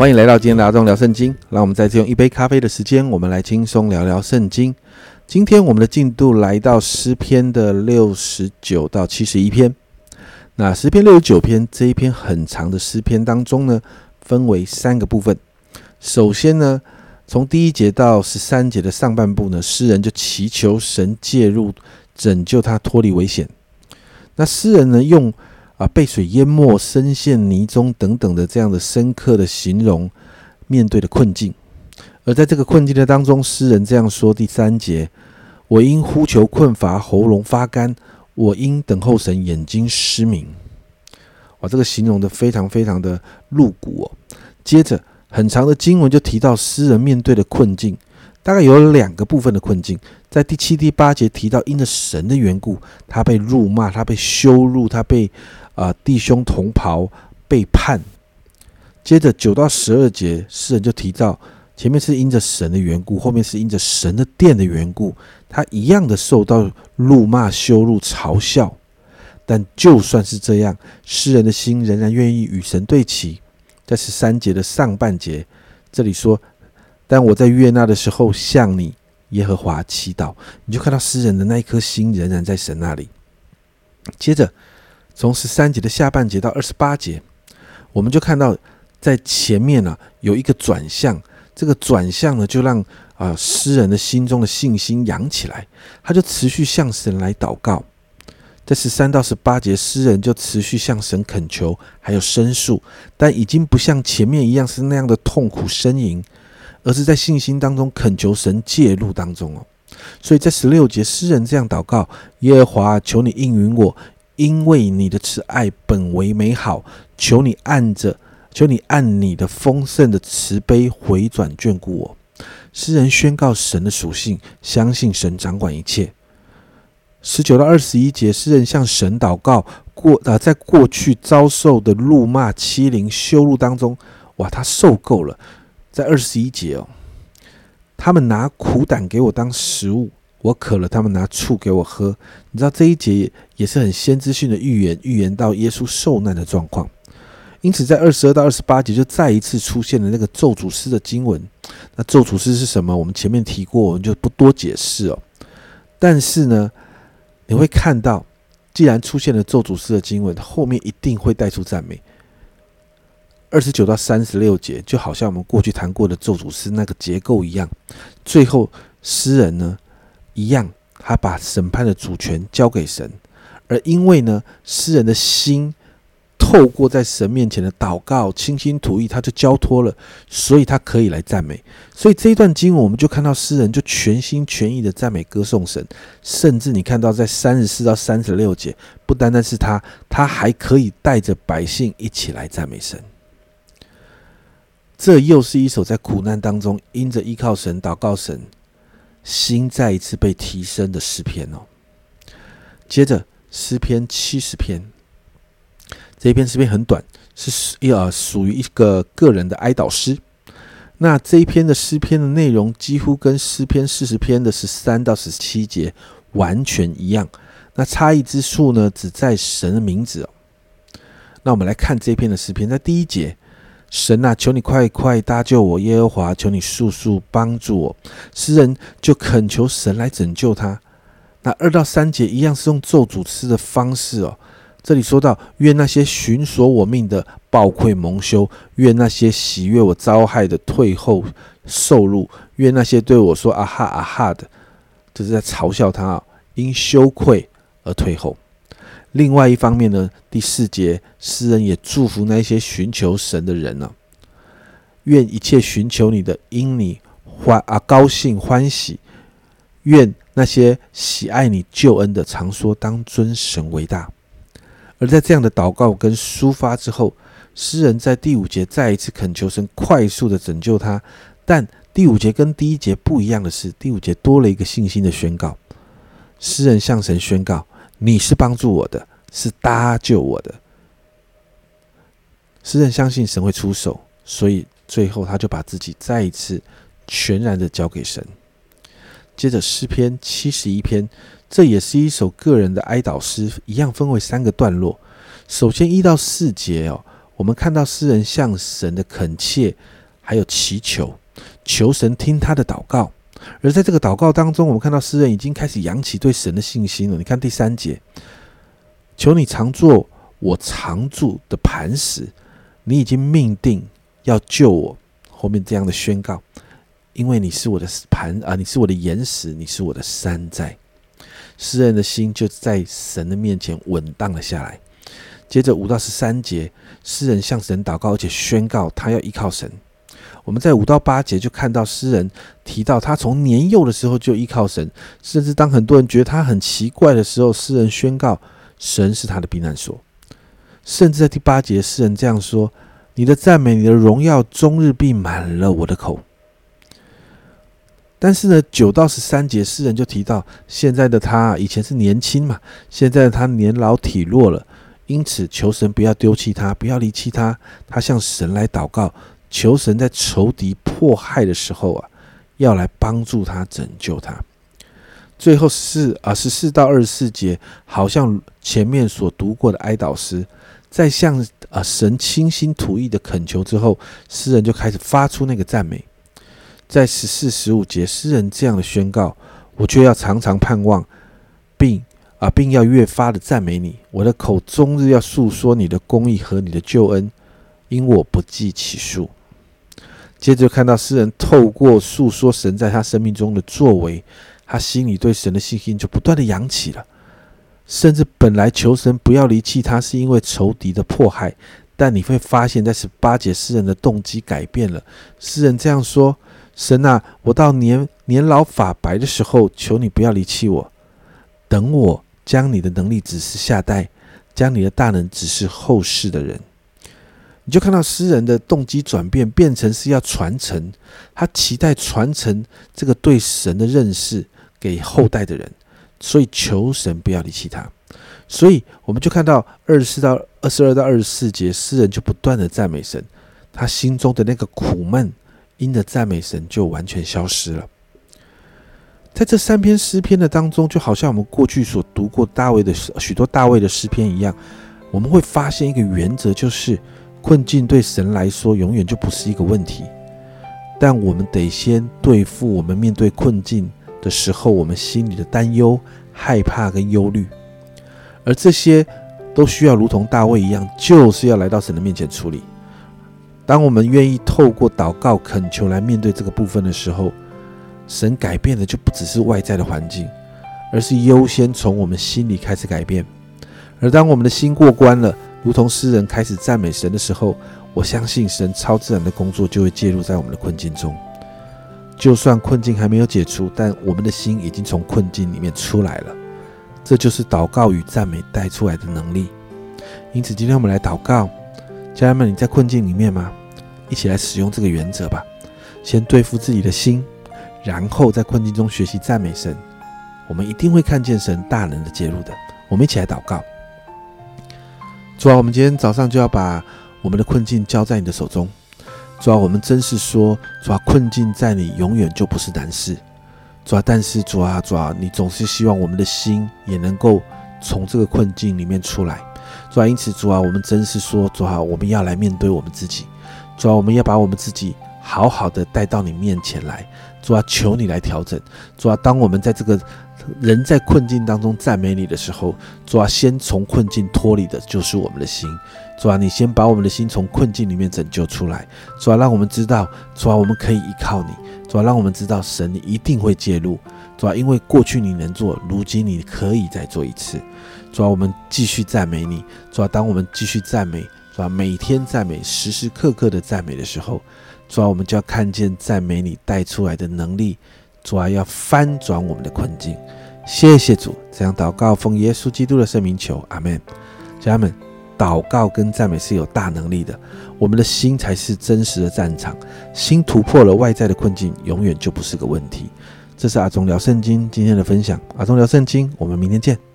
欢迎来到今天的阿忠聊圣经。让我们再次用一杯咖啡的时间，我们来轻松聊聊圣经。今天我们的进度来到诗篇的六十九到七十一篇。那诗篇六十九篇这一篇很长的诗篇当中呢，分为三个部分。首先呢，从第一节到十三节的上半部呢，诗人就祈求神介入，拯救他脱离危险。那诗人呢，用啊，被水淹没、深陷泥中等等的这样的深刻的形容，面对的困境。而在这个困境的当中，诗人这样说：第三节，我因呼求困乏，喉咙发干；我因等候神，眼睛失明。哇，这个形容的非常非常的露骨哦。接着，很长的经文就提到诗人面对的困境，大概有两个部分的困境。在第七、第八节提到，因着神的缘故，他被辱骂，他被羞辱，他被。啊，弟兄同袍背叛。接着九到十二节，诗人就提到，前面是因着神的缘故，后面是因着神的殿的缘故，他一样的受到怒骂、羞辱、嘲笑。但就算是这样，诗人的心仍然愿意与神对齐。在十三节的上半节，这里说：“但我在约纳的时候向你耶和华祈祷。”你就看到诗人的那一颗心仍然在神那里。接着。从十三节的下半节到二十八节，我们就看到在前面呢有一个转向，这个转向呢就让啊诗人的心中的信心扬起来，他就持续向神来祷告。在十三到十八节，诗人就持续向神恳求，还有申诉，但已经不像前面一样是那样的痛苦呻吟，而是在信心当中恳求神介入当中哦。所以在十六节，诗人这样祷告：耶和华，求你应允我。因为你的慈爱本为美好，求你按着，求你按你的丰盛的慈悲回转眷顾我。诗人宣告神的属性，相信神掌管一切。十九到二十一节，诗人向神祷告过啊，在过去遭受的辱骂、欺凌、羞辱当中，哇，他受够了。在二十一节哦，他们拿苦胆给我当食物。我渴了，他们拿醋给我喝。你知道这一节也是很先知性的预言，预言到耶稣受难的状况。因此，在二十二到二十八节就再一次出现了那个咒诅诗的经文。那咒诅诗是什么？我们前面提过，我们就不多解释哦。但是呢，你会看到，既然出现了咒诅诗的经文，后面一定会带出赞美。二十九到三十六节，就好像我们过去谈过的咒诅诗那个结构一样。最后，诗人呢？一样，他把审判的主权交给神，而因为呢，诗人的心透过在神面前的祷告、倾心吐意，他就交托了，所以他可以来赞美。所以这一段经文，我们就看到诗人就全心全意的赞美、歌颂神，甚至你看到在三十四到三十六节，不单单是他，他还可以带着百姓一起来赞美神。这又是一首在苦难当中因着依靠神、祷告神。心再一次被提升的诗篇哦。接着诗篇七十篇，这一篇诗篇很短，是一呃属于一个个人的哀悼诗。那这一篇的诗篇的内容几乎跟诗篇四十篇的十三到十七节完全一样。那差异之处呢，只在神的名字哦。那我们来看这一篇的诗篇，在第一节。神啊，求你快快搭救我！耶和华，求你速速帮助我！诗人就恳求神来拯救他。那二到三节一样是用咒诅诗的方式哦。这里说到：愿那些寻索我命的暴愧蒙羞；愿那些喜悦我遭害的退后受辱；愿那些对我说啊哈啊哈的，这是在嘲笑他，因羞愧而退后。另外一方面呢，第四节诗人也祝福那些寻求神的人呢，愿一切寻求你的因你欢啊高兴欢喜，愿那些喜爱你救恩的常说当尊神为大。而在这样的祷告跟抒发之后，诗人在第五节再一次恳求神快速的拯救他。但第五节跟第一节不一样的是，第五节多了一个信心的宣告，诗人向神宣告。你是帮助我的，是搭救我的。诗人相信神会出手，所以最后他就把自己再一次全然的交给神。接着诗篇七十一篇，这也是一首个人的哀悼诗，一样分为三个段落。首先一到四节哦，我们看到诗人向神的恳切，还有祈求，求神听他的祷告。而在这个祷告当中，我们看到诗人已经开始扬起对神的信心了。你看第三节，求你常做我常住的磐石，你已经命定要救我。后面这样的宣告，因为你是我的磐啊，你是我的岩石，你是我的山寨。诗人的心就在神的面前稳当了下来。接着五到十三节，诗人向神祷告，而且宣告他要依靠神。我们在五到八节就看到诗人提到他从年幼的时候就依靠神，甚至当很多人觉得他很奇怪的时候，诗人宣告神是他的避难所。甚至在第八节，诗人这样说：“你的赞美，你的荣耀，终日必满了我的口。”但是呢，九到十三节，诗人就提到现在的他以前是年轻嘛，现在他年老体弱了，因此求神不要丢弃他，不要离弃他。他向神来祷告。求神在仇敌迫害的时候啊，要来帮助他拯救他。最后四啊十四到二十四节，好像前面所读过的哀悼诗，在向啊神倾心吐意的恳求之后，诗人就开始发出那个赞美。在十四十五节，诗人这样的宣告：我却要常常盼望，并啊并要越发的赞美你，我的口终日要诉说你的公义和你的救恩，因我不计其数。接着看到诗人透过诉说神在他生命中的作为，他心里对神的信心就不断的扬起了。甚至本来求神不要离弃他，是因为仇敌的迫害。但你会发现在十八节，诗人的动机改变了。诗人这样说：“神啊，我到年年老发白的时候，求你不要离弃我，等我将你的能力指示下代，将你的大能指示后世的人。”你就看到诗人的动机转变，变成是要传承，他期待传承这个对神的认识给后代的人，所以求神不要离弃他。所以我们就看到二十四到二十二到二十四节，诗人就不断的赞美神，他心中的那个苦闷因着赞美神就完全消失了。在这三篇诗篇的当中，就好像我们过去所读过大卫的许多大卫的诗篇一样，我们会发现一个原则，就是。困境对神来说永远就不是一个问题，但我们得先对付我们面对困境的时候，我们心里的担忧、害怕跟忧虑，而这些都需要如同大卫一样，就是要来到神的面前处理。当我们愿意透过祷告恳求来面对这个部分的时候，神改变的就不只是外在的环境，而是优先从我们心里开始改变。而当我们的心过关了，如同诗人开始赞美神的时候，我相信神超自然的工作就会介入在我们的困境中。就算困境还没有解除，但我们的心已经从困境里面出来了。这就是祷告与赞美带出来的能力。因此，今天我们来祷告，家人们，你在困境里面吗？一起来使用这个原则吧。先对付自己的心，然后在困境中学习赞美神。我们一定会看见神大能的介入的。我们一起来祷告。主啊，我们今天早上就要把我们的困境交在你的手中。主啊，我们真是说，主啊，困境在你永远就不是难事。主啊，但是主啊，主啊，你总是希望我们的心也能够从这个困境里面出来。主啊，因此主啊，我们真是说，主啊，我们要来面对我们自己。主啊，我们要把我们自己好好的带到你面前来。主啊，求你来调整。主啊，当我们在这个人在困境当中赞美你的时候，主啊，先从困境脱离的就是我们的心。主啊，你先把我们的心从困境里面拯救出来。主啊，让我们知道，主啊，我们可以依靠你。主啊，让我们知道，神你一定会介入。主啊，因为过去你能做，如今你可以再做一次。主啊，我们继续赞美你。主啊，当我们继续赞美，主啊，每天赞美，时时刻刻的赞美的时候，主啊，我们就要看见赞美你带出来的能力。主啊，要翻转我们的困境，谢谢主。这样祷告，奉耶稣基督的圣名求，阿门。家人们，祷告跟赞美是有大能力的。我们的心才是真实的战场，心突破了外在的困境，永远就不是个问题。这是阿忠聊圣经今天的分享。阿忠聊圣经，我们明天见。